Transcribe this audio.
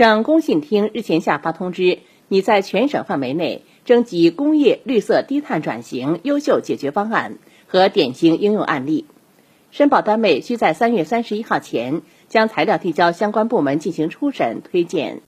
省工信厅日前下发通知，拟在全省范围内征集工业绿色低碳转型优秀解决方案和典型应用案例。申报单位需在三月三十一号前将材料递交相关部门进行初审推荐。